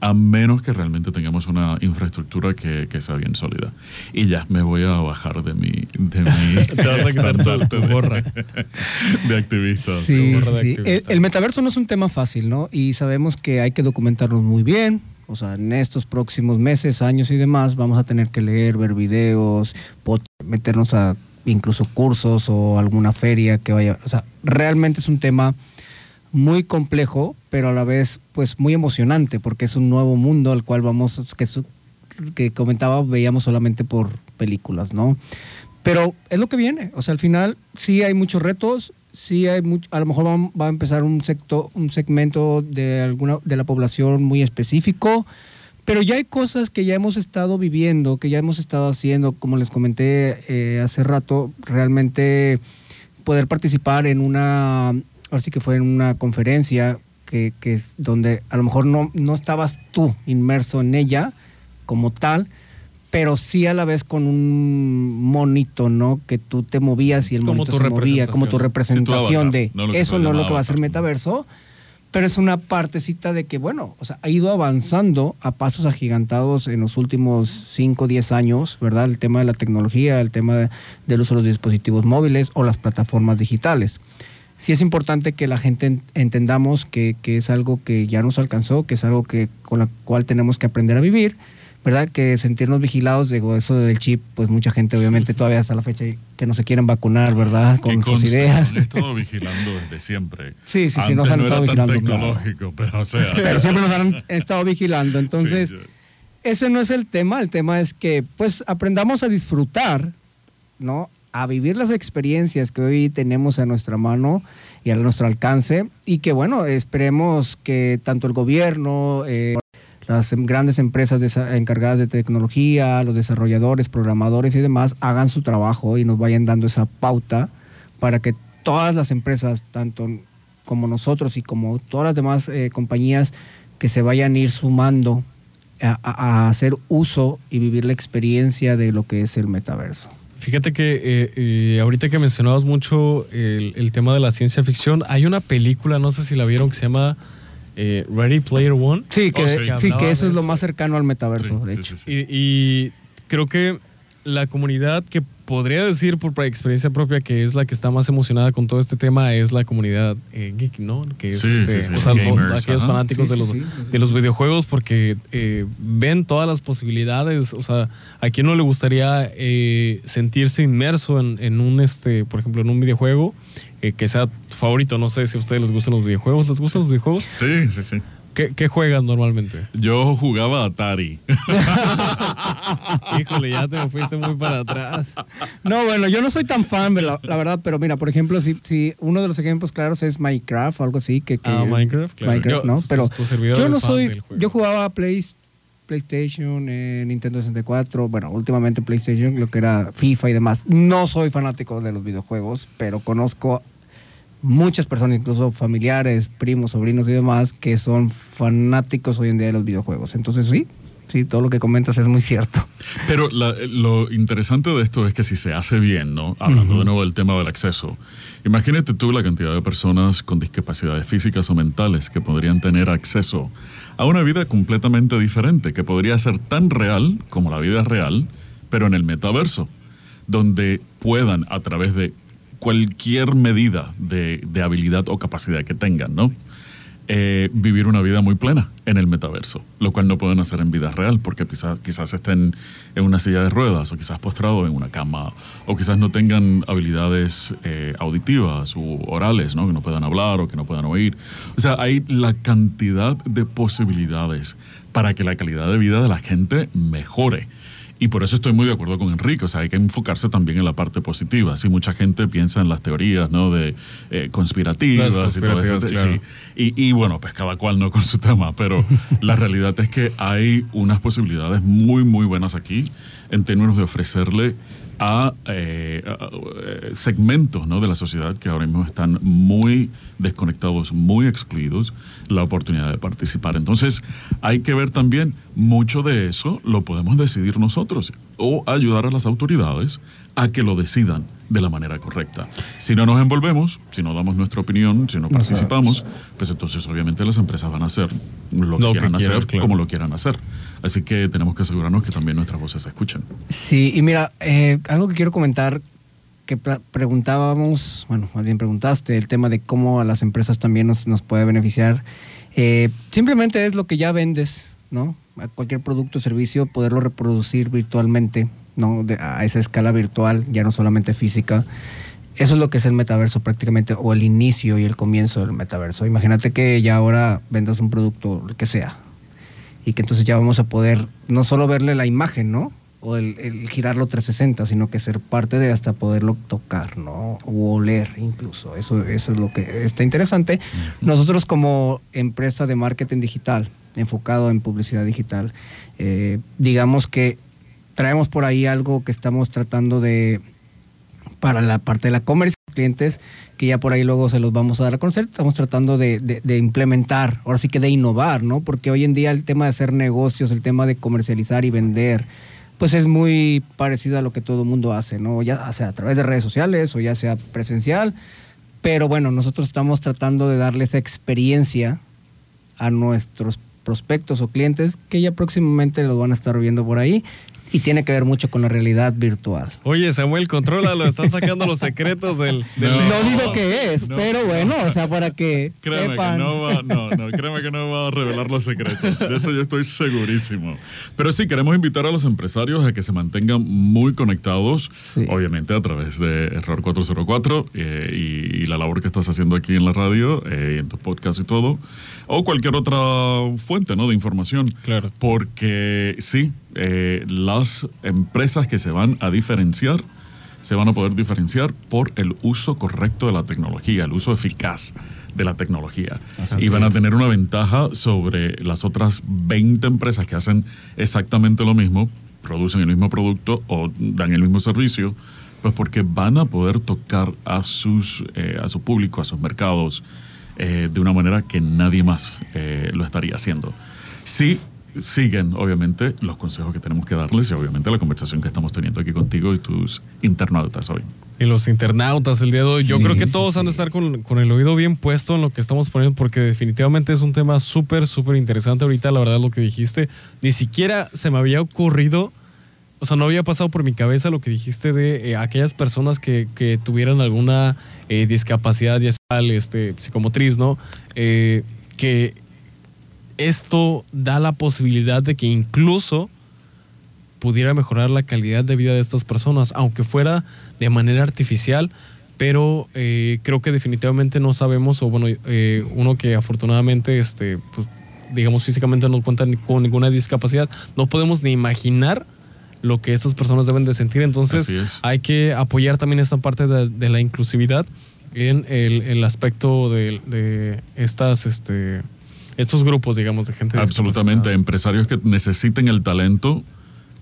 a menos que realmente tengamos una infraestructura que, que, sea bien sólida. Y ya, me voy a bajar de mi... De mi Te vas a quitar tu, tu gorra. De activista. Sí, sí. De activista. El, el, metaverso no es un tema fácil, ¿no? Y sabemos que hay que documentarnos muy bien. O sea, en estos próximos meses, años y demás, vamos a tener que leer, ver videos, meternos a incluso cursos o alguna feria que vaya... O sea, realmente es un tema muy complejo, pero a la vez pues muy emocionante porque es un nuevo mundo al cual vamos, que, que comentaba, veíamos solamente por películas, ¿no? Pero es lo que viene, o sea, al final sí hay muchos retos, sí hay mucho, a lo mejor va, va, a empezar un sector, un segmento de alguna de la población muy específico, pero ya hay cosas que ya hemos estado viviendo, que ya hemos estado haciendo, como les comenté eh, hace rato, realmente poder participar en una ahora sí que fue en una conferencia que, que es donde a lo mejor no, no estabas tú inmerso en ella como tal, pero sí a la vez con un monito, ¿no? Que tú te movías y el como monito se movía, como tu representación sí, de no eso no es lo que va a ser metaverso, pero es una partecita de que, bueno, o sea, ha ido avanzando a pasos agigantados en los últimos 5 o 10 años, ¿verdad? El tema de la tecnología, el tema de, del uso de los dispositivos móviles o las plataformas digitales sí es importante que la gente entendamos que, que, es algo que ya nos alcanzó, que es algo que con la cual tenemos que aprender a vivir, ¿verdad? Que sentirnos vigilados, digo, eso del chip, pues mucha gente obviamente todavía hasta la fecha que no se quieren vacunar, ¿verdad? Con sus ideas. He estado vigilando desde siempre. Sí, sí, sí, Antes nos han no estado era tan vigilando. tecnológico, pero o sea. Pero siempre nos han estado vigilando. Entonces, Sí, ese no es el tema. El tema es que, pues, aprendamos a disfrutar, ¿no? A vivir las experiencias que hoy tenemos a nuestra mano y a nuestro alcance. Y que, bueno, esperemos que tanto el gobierno, eh, las em- grandes empresas encargadas de tecnología, los desarrolladores, programadores y demás, hagan su trabajo y nos vayan dando esa pauta para que todas las empresas, tanto como nosotros y como todas las demás eh, compañías, que se vayan ir sumando a hacer uso y vivir la experiencia de lo que es el metaverso. Fíjate que eh, eh, ahorita que mencionabas mucho el, el tema de la ciencia ficción, hay una película, no sé si la vieron, que se llama eh, Ready Player One. Sí, que, Oh, sí. sí, Que eso es lo más cercano al metaverso, Sí, de hecho. y creo que la comunidad que podría decir por experiencia propia que es la que está más emocionada con todo este tema es la comunidad eh, geek, ¿no? Que es Sí, este, sí, sí, o sea, lo- gamers, aquellos fanáticos Sí, de, los, sí, sí. de los videojuegos porque eh, ven todas las posibilidades. O sea, ¿a quién no le gustaría eh, sentirse inmerso en, en un, este, por ejemplo, en un videojuego eh, que sea tu favorito? No sé si a ustedes les gustan los videojuegos. ¿Les gustan los videojuegos? Sí, sí, sí. ¿Qué, qué juegan normalmente? Yo jugaba Atari. Híjole, ya te fuiste muy para atrás. No, bueno, yo no soy tan fan, la, la verdad, pero mira, por ejemplo, si, si uno de los ejemplos claros es Minecraft o algo así, que, que- Ah, Minecraft, claro. Minecraft, Yo- ¿no? Pero tu servidor yo no soy, yo jugaba Play, PlayStation, eh, Nintendo 64, bueno, últimamente PlayStation, lo que era FIFA y demás. No soy fanático de los videojuegos, pero conozco muchas personas, incluso familiares, primos, sobrinos y demás, que son fanáticos hoy en día de los videojuegos. Entonces sí, sí, todo lo que comentas es muy cierto. Pero la- lo interesante de esto es que si se hace bien, ¿no? Hablando de nuevo del tema del acceso, imagínate tú la cantidad de personas con discapacidades físicas o mentales que podrían tener acceso a una vida completamente diferente, que podría ser tan real como la vida real, pero en el metaverso, donde puedan a través de cualquier medida de, de habilidad o capacidad que tengan, ¿no? eh, vivir una vida muy plena en el metaverso, lo cual no pueden hacer en vida real porque quizás, quizás estén en una silla de ruedas o quizás postrados en una cama o quizás no tengan habilidades eh, auditivas u orales, ¿no? que no puedan hablar o que no puedan oír. O sea, hay la cantidad de posibilidades para que la calidad de vida de la gente mejore. Y por eso estoy muy de acuerdo con Enrique, o sea, hay que enfocarse también en la parte positiva. Si mucha gente piensa en las teorías, ¿no? De eh, conspirativas, y todo eso. claro. sí. Y, y bueno, pues cada cual no con su tema, pero la realidad es que hay unas posibilidades muy, muy buenas aquí en términos de ofrecerle a, eh, segmentos ¿no? de la sociedad que ahora mismo están muy desconectados, muy excluidos, la oportunidad de participar. Entonces, hay que ver también, mucho de eso lo podemos decidir nosotros o ayudar a las autoridades a que lo decidan de la manera correcta. Si no nos envolvemos, si no damos nuestra opinión, si no participamos, pues entonces obviamente las empresas van a hacer lo que Lo que quieran hacer claro. como lo quieran hacer. Así que tenemos que asegurarnos que también nuestras voces se escuchen. Sí, y mira, eh, algo que quiero comentar, que pre- preguntábamos, bueno, más bien preguntaste, el tema de cómo a las empresas también nos, nos puede beneficiar. Eh, simplemente es lo que ya vendes, ¿no? A cualquier producto o servicio, poderlo reproducir virtualmente, ¿no? De- a esa escala virtual, ya no solamente física. Eso es lo que es el metaverso prácticamente, o el inicio y el comienzo del metaverso. Imagínate que ya ahora vendas un producto, el que sea, y que entonces ya vamos a poder no solo verle la imagen, ¿no? O el, el girarlo 360, sino que ser parte de hasta poderlo tocar, ¿no? O oler incluso. Eso, eso es lo que está interesante. Nosotros como empresa de marketing digital, enfocado en publicidad digital, eh, digamos que traemos por ahí algo que estamos tratando de para la parte de la comercio clientes que ya por ahí luego se los vamos a dar a conocer. Estamos tratando de, implementar, ahora sí que de innovar, ¿no? Porque hoy en día el tema de hacer negocios, el tema de comercializar y vender, pues es muy parecido a lo que todo el mundo hace, ¿no? Ya sea a través de redes sociales o ya sea presencial. Pero bueno, nosotros estamos tratando de darle esa experiencia a nuestros prospectos o clientes que ya próximamente los van a estar viendo por ahí y tiene que ver mucho con la realidad virtual. Oye, Samuel, controla, lo estás sacando los secretos del... del- No. No digo qué es, no. pero bueno, o sea, para que Créeme sepan. que no va, no, no, créeme que no va a revelar los secretos. De eso yo estoy segurísimo. Pero sí, queremos invitar a los empresarios a que se mantengan muy conectados, Sí. obviamente a través de Error 404 eh, y, y la labor que estás haciendo aquí en la radio, eh, y en tu podcast y todo, o cualquier otra fuente ¿no? de información. Claro. Porque sí, eh, las empresas que se van a diferenciar se van a poder diferenciar por el uso correcto de la tecnología, el uso eficaz de la tecnología. y van a tener una ventaja sobre las otras 20 empresas que hacen exactamente lo mismo, producen el mismo producto o dan el mismo servicio, pues porque van a poder tocar a, sus, eh, a su público, a sus mercados, eh, de una manera que nadie más eh, lo estaría haciendo. Sí, siguen, obviamente, los consejos que tenemos que darles y obviamente la conversación que estamos teniendo aquí contigo y tus internautas hoy. Y los internautas el día de hoy. Yo Sí, creo que sí, todos sí. han de estar con, con el oído bien puesto en lo que estamos poniendo, porque definitivamente es un tema súper, súper interesante. Ahorita, la verdad, lo que dijiste, ni siquiera se me había ocurrido, o sea, no había pasado por mi cabeza lo que dijiste de eh, aquellas personas que, que tuvieran alguna eh, discapacidad, ya sea este, psicomotriz, ¿no? Eh, que esto da la posibilidad de que incluso pudiera mejorar la calidad de vida de estas personas, aunque fuera de manera artificial, pero eh, creo que definitivamente no sabemos, o bueno, eh, uno que afortunadamente, este, pues, digamos, físicamente no cuenta con ninguna discapacidad, no podemos ni imaginar lo que estas personas deben de sentir, entonces hay que apoyar también esta parte de, de la inclusividad en el, el aspecto de, de estas, este, estos grupos, digamos, de gente Absolutamente. Empresarios que necesiten el talento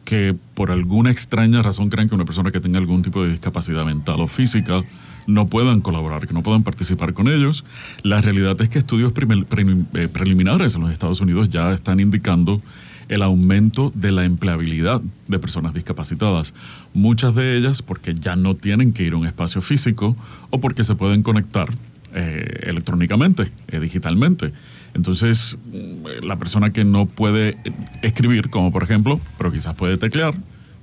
que por alguna extraña razón creen que una persona que tenga algún tipo de discapacidad mental o física no puedan colaborar, que no puedan participar con ellos. La realidad es que estudios eh, preliminares en los Estados Unidos ya están indicando el aumento de la empleabilidad de personas discapacitadas. Muchas de ellas porque ya no tienen que ir a un espacio físico o porque se pueden conectar eh, electrónicamente, eh, digitalmente. Entonces, mm, la persona que no puede escribir, como por ejemplo, pero quizás puede teclear,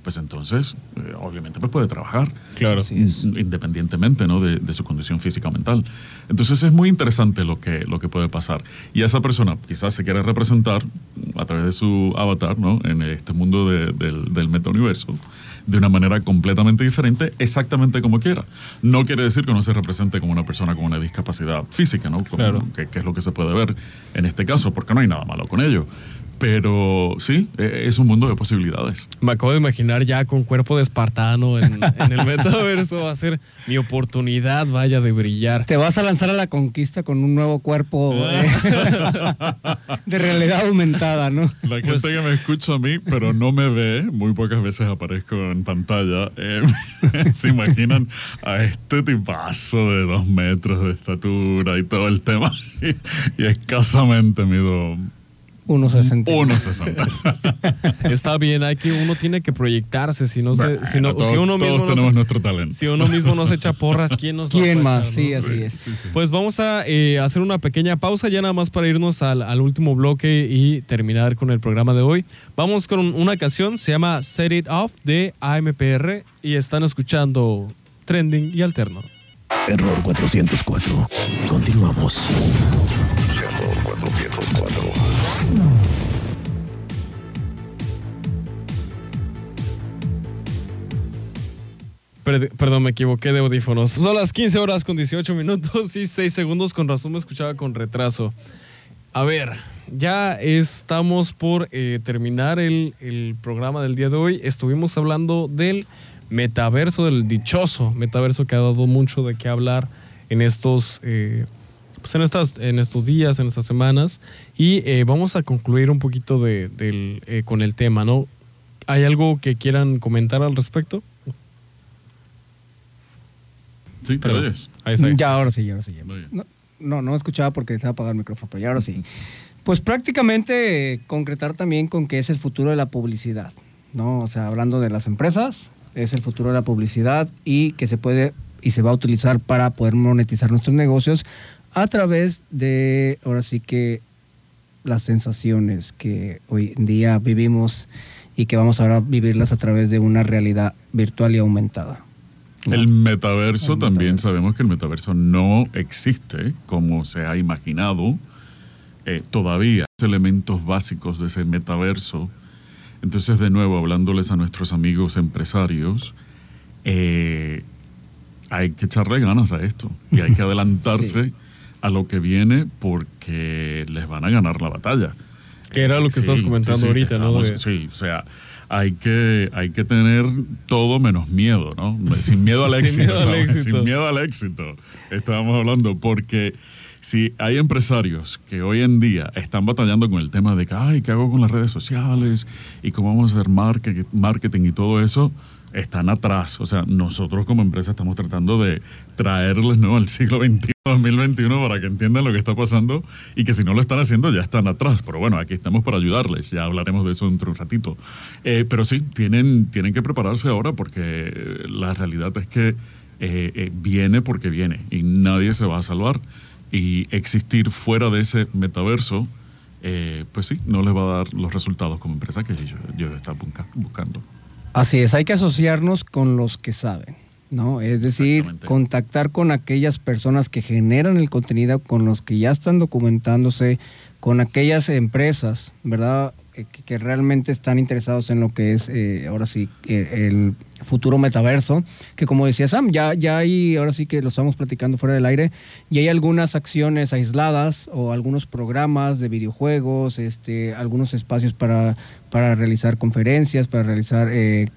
pues entonces, eh, obviamente, pues puede trabajar. Claro. Es. Independientemente ¿no? de, de su condición física o mental. Entonces es muy interesante lo que, lo que puede pasar. Y esa persona quizás se quiere representar a través de su avatar ¿no? en este mundo de- del, del metauniverso de una manera completamente diferente, exactamente como quiera. No quiere decir que no se represente como una persona con una discapacidad física, ¿no? Como- Claro. que, que es lo que se puede ver en este caso, porque no hay nada malo con ello. Pero sí, eh, es un mundo de posibilidades. Me acabo de imaginar ya con cuerpo de espartano en, en el metaverso. Va a ser mi oportunidad, vaya, de brillar. Te vas a lanzar a la conquista con un nuevo cuerpo eh, de realidad aumentada, ¿no? La gente Pues- que me escucha a mí, pero no me ve, muy pocas veces aparezco en pantalla, eh, se imaginan a este tipazo de dos metros de estatura y todo el tema. Y, y escasamente mido 1.60. 1,60. Está bien, hay que uno tiene que proyectarse. Si no se, Bueno, si, no- todos, si uno todos mismo tenemos se- nuestro talento. si uno mismo no se echa porras, ¿quién nos lo va a ¿Quién más? echar, Sí, no? así es. Sí, sí. Pues vamos a eh, hacer una pequeña pausa ya nada más para irnos al, al último bloque y terminar con el programa de hoy. Vamos con una canción, se llama Set It Off de AMPR y están escuchando Trending y Alterno. Error 404. Continuamos. Error 404. Perdón, me equivoqué de audífonos. Son las 15 horas con 18 minutos y 6 segundos. Con razón me escuchaba con retraso. A ver, ya estamos por eh, terminar el, programa del día de hoy. Estuvimos hablando del metaverso, del dichoso metaverso que ha dado mucho de qué hablar en estos, eh, pues en estas, en estos días, en estas semanas. Y eh, vamos a concluir un poquito de, del, eh, con el tema, ¿no? ¿Hay algo que quieran comentar al respecto? Sí, ¿te Perdón. oyes? Ahí está. Ya, ahora sí, ya, ahora sí. ya. Muy bien. No, no, no escuchaba porque estaba apagado el micrófono, pero ya ahora sí. Pues prácticamente eh, concretar también con que es el futuro de la publicidad, ¿no? O sea, hablando de las empresas, es el futuro de la publicidad y que se puede y se va a utilizar para poder monetizar nuestros negocios a través de, ahora sí que, las sensaciones que hoy en día vivimos y que vamos ahora a vivirlas a través de una realidad virtual y aumentada. ¿No? El metaverso El también metaverso. sabemos que el metaverso no existe como se ha imaginado eh, todavía. Elementos básicos de ese metaverso. Entonces, de nuevo, hablándoles a nuestros amigos empresarios, eh, hay que echarle ganas a esto y hay que adelantarse Sí. a lo que viene porque les van a ganar la batalla. Que era lo que estabas comentando ahorita, ¿no? estamos- Sí, o sea, hay que, hay que tener todo menos miedo, ¿no? Sin miedo al Sin éxito. miedo al éxito. Sin miedo al éxito. Estábamos hablando porque si hay empresarios que hoy en día están batallando con el tema de que, ay, ¿qué hago con las redes sociales? Y cómo vamos a hacer market- marketing y todo eso, están atrás. O sea, nosotros como empresa estamos tratando de traerles ¿no? al siglo XXI, 2021 para que entiendan lo que está pasando y que si no lo están haciendo ya están atrás. Pero bueno, aquí estamos para ayudarles. Ya hablaremos de eso dentro de un ratito. Eh, pero sí, tienen, tienen que prepararse ahora porque la realidad es que eh, eh, viene porque viene y nadie se va a salvar. Y existir fuera de ese metaverso, eh, pues sí, no les va a dar los resultados como empresa que yo, yo busca- buscando. Así es, hay que asociarnos con los que saben, ¿no? Es decir, contactar con aquellas personas que generan el contenido, con los que ya están documentándose, con aquellas empresas, ¿verdad? Eh, Que, que realmente están interesados en lo que es, eh, ahora sí, eh, el futuro metaverso, que como decía Sam, ya, ya hay, ahora sí que lo estamos platicando fuera del aire, y hay algunas acciones aisladas o algunos programas de videojuegos, este, algunos espacios para, para realizar conferencias, para realizar eh,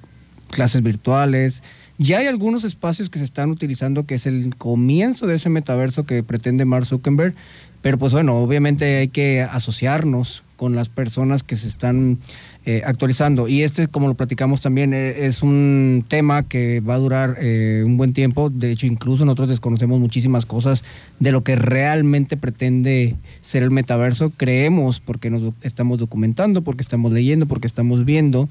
clases virtuales. Ya hay algunos espacios que se están utilizando que es el comienzo de ese metaverso que pretende Mark Zuckerberg, pero pues bueno, obviamente hay que asociarnos con las personas que se están eh, actualizando. Y este, como lo platicamos también, eh, es un tema que va a durar eh, un buen tiempo. De hecho, incluso nosotros desconocemos muchísimas cosas de lo que realmente pretende ser el metaverso. Creemos porque nos estamos documentando, porque estamos leyendo, porque estamos viendo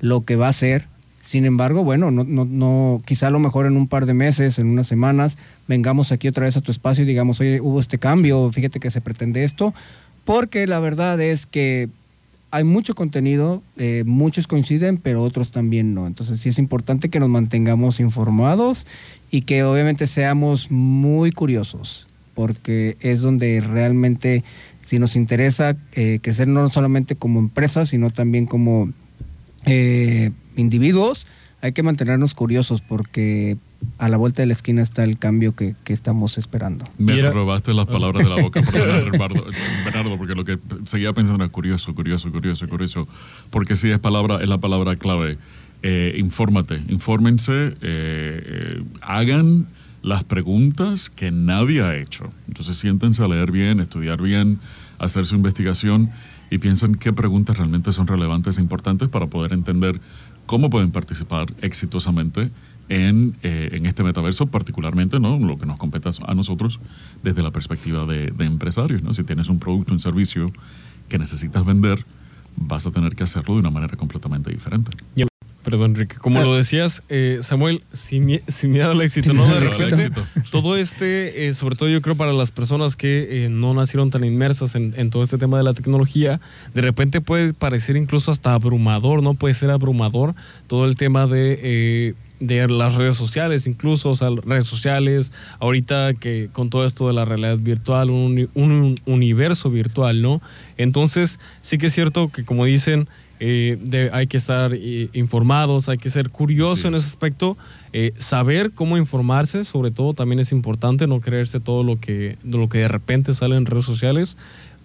lo que va a ser. Sin embargo, bueno, no, no, no, quizá a lo mejor en un par de meses, en unas semanas, vengamos aquí otra vez a tu espacio y digamos, oye, hubo este cambio, fíjate que se pretende esto, porque la verdad es que hay mucho contenido, eh, muchos coinciden, pero otros también no. Entonces sí es importante que nos mantengamos informados y que obviamente seamos muy curiosos, porque es donde realmente si nos interesa eh, crecer no solamente como empresa, sino también como eh, individuos, hay que mantenernos curiosos porque a la vuelta de la esquina está el cambio que, que estamos esperando. Me Mira- robaste las palabras de la boca, Bernardo, Bernardo, porque lo que seguía pensando era curioso, curioso, curioso, curioso. Porque sí es, palabra, es la palabra clave. Eh, infórmate, infórmense, eh, eh, hagan las preguntas que nadie ha hecho. Entonces siéntense a leer bien, estudiar bien, hacer su investigación y piensen qué preguntas realmente son relevantes e importantes para poder entender cómo pueden participar exitosamente en, eh, en este metaverso, particularmente ¿no? lo que nos compete a nosotros desde la perspectiva de, de empresarios. ¿no? Si tienes un producto, un servicio que necesitas vender, vas a tener que hacerlo de una manera completamente diferente. Perdón, Enrique. Como lo decías, eh, Samuel, sin, sin miedo al éxito, ¿no? De repente, éxito. todo este, eh, sobre todo yo creo para las personas que eh, no nacieron tan inmersas en, en todo este tema de la tecnología, de repente puede parecer incluso hasta abrumador, ¿no? Puede ser abrumador todo el tema de, eh, de las redes sociales, incluso, o sea, redes sociales, ahorita que con todo esto de la realidad virtual, un, un universo virtual, ¿no? Entonces, sí que es cierto que como dicen, eh, de- hay que estar eh, informados, hay que ser curioso en es. ese aspecto, eh, saber cómo informarse, sobre todo también es importante no creerse todo lo que, lo que de repente sale en redes sociales.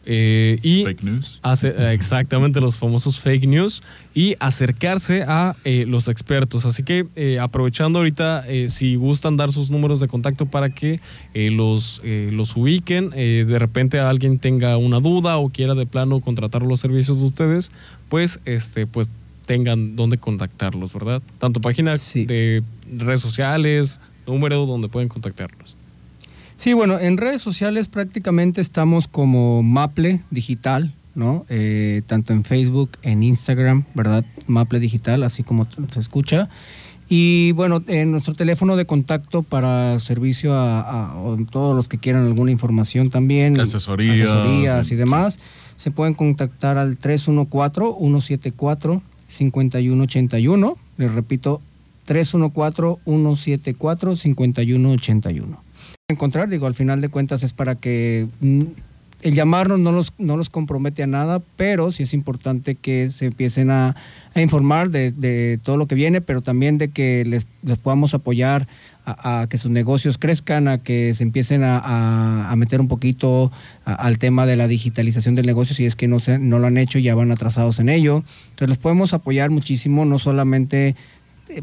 Eh, y Fake news. hace eh, exactamente los famosos fake news y acercarse a eh, los expertos. Así que eh, aprovechando ahorita, eh, si gustan dar sus números de contacto para que eh, los, eh, los ubiquen, eh, de repente alguien tenga una duda o quiera de plano contratar los servicios de ustedes, pues, este, pues tengan donde contactarlos, ¿verdad? Tanto página Sí. de redes sociales, número donde pueden contactarlos. Sí, bueno, en redes sociales prácticamente estamos como Maple Digital, ¿no? Eh, tanto en Facebook, en Instagram, ¿verdad? Maple Digital, así como se escucha. Y bueno, en nuestro teléfono de contacto para servicio a, a- a todos los que quieran alguna información también. Asesorías, asesorías sí, y demás, se pueden contactar al 314-174-5181. Les repito, 314-174-5181 encontrar, digo, al final de cuentas es para que mm, el llamarnos no los, no los compromete a nada, pero sí es importante que se empiecen a, informar de, todo lo que viene, pero también de que les, les podamos apoyar a, que sus negocios crezcan, a que se empiecen a, a- meter un poquito al tema de la digitalización del negocio, si es que no, se, no lo han hecho, ya van atrasados en ello. Entonces les podemos apoyar muchísimo, no solamente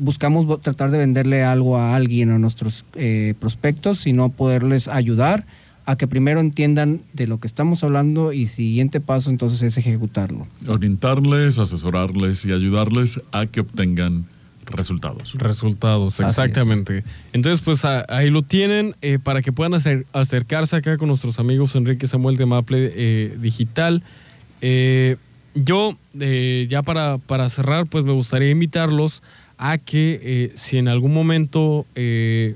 buscamos tratar de venderle algo a alguien, a nuestros eh, prospectos, sino poderles ayudar a que primero entiendan de lo que estamos hablando y siguiente paso entonces es ejecutarlo. Orientarles, asesorarles y ayudarles a que obtengan resultados. Resultados, exactamente. Entonces, pues a- ahí lo tienen eh, para que puedan acer- acercarse acá con nuestros amigos Enrique y Samuel de Maple eh, Digital. Eh, yo, eh, ya para, para cerrar, pues me gustaría invitarlos a que eh, si en algún momento, eh,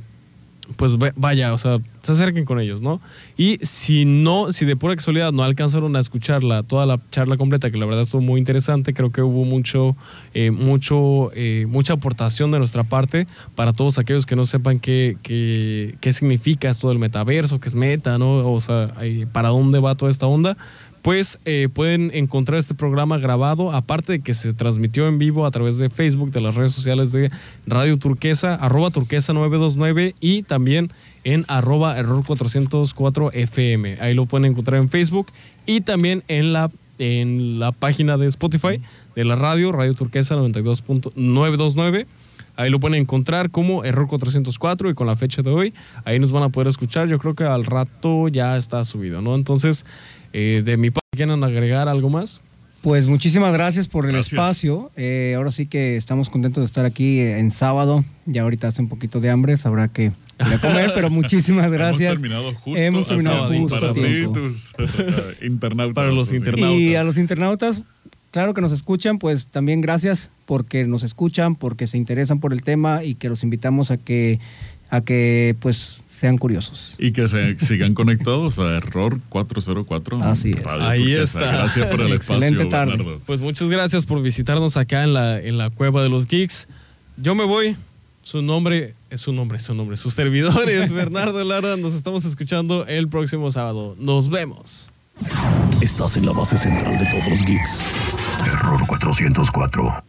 pues vaya, o sea, se acerquen con ellos, ¿no? Y si no, si de pura casualidad no alcanzaron a escucharla, toda la charla completa, que la verdad estuvo muy interesante, creo que hubo mucho, eh, mucho, mucha aportación de nuestra parte para todos aquellos que no sepan qué, qué, qué significa esto del metaverso, qué es meta, ¿no? O sea, para dónde va toda esta onda pues eh, pueden encontrar este programa grabado, aparte de que se transmitió en vivo a través de Facebook, de las redes sociales de Radio Turquesa, arroba turquesa 929 y también en arroba error 404 FM. Ahí lo pueden encontrar en Facebook y también en la, en la página de Spotify de la radio, Radio Turquesa 92.929. Ahí lo pueden encontrar como Error 404 y con la fecha de hoy. Ahí nos van a poder escuchar. Yo creo que al rato ya está subido, ¿no? Entonces, eh, de mi parte, ¿quieren agregar algo más? Pues muchísimas gracias por el Gracias. espacio. Eh, ahora sí que estamos contentos de estar aquí eh, en sábado. Ya ahorita hace un poquito de hambre, sabrá que ir a comer, pero muchísimas gracias. Hemos terminado justo. Hemos terminado justo para ti, tiempo. tus internautas. Para los internautas. Y a los internautas, claro que nos escuchan, pues también gracias porque nos escuchan, porque se interesan por el tema y que los invitamos a que a que pues sean curiosos. Y que se sigan conectados a Error 404. Así es. Radio Ahí Turquesa. está. Gracias por el Excelente espacio, tarde. Bernardo. Pues muchas gracias por visitarnos acá en la, en la Cueva de los Geeks. Yo me voy. Su nombre es su nombre, su nombre. Su servidor es Bernardo Lara. Nos estamos escuchando el próximo sábado. Nos vemos. Estás en la base central de todos los geeks. Error 404.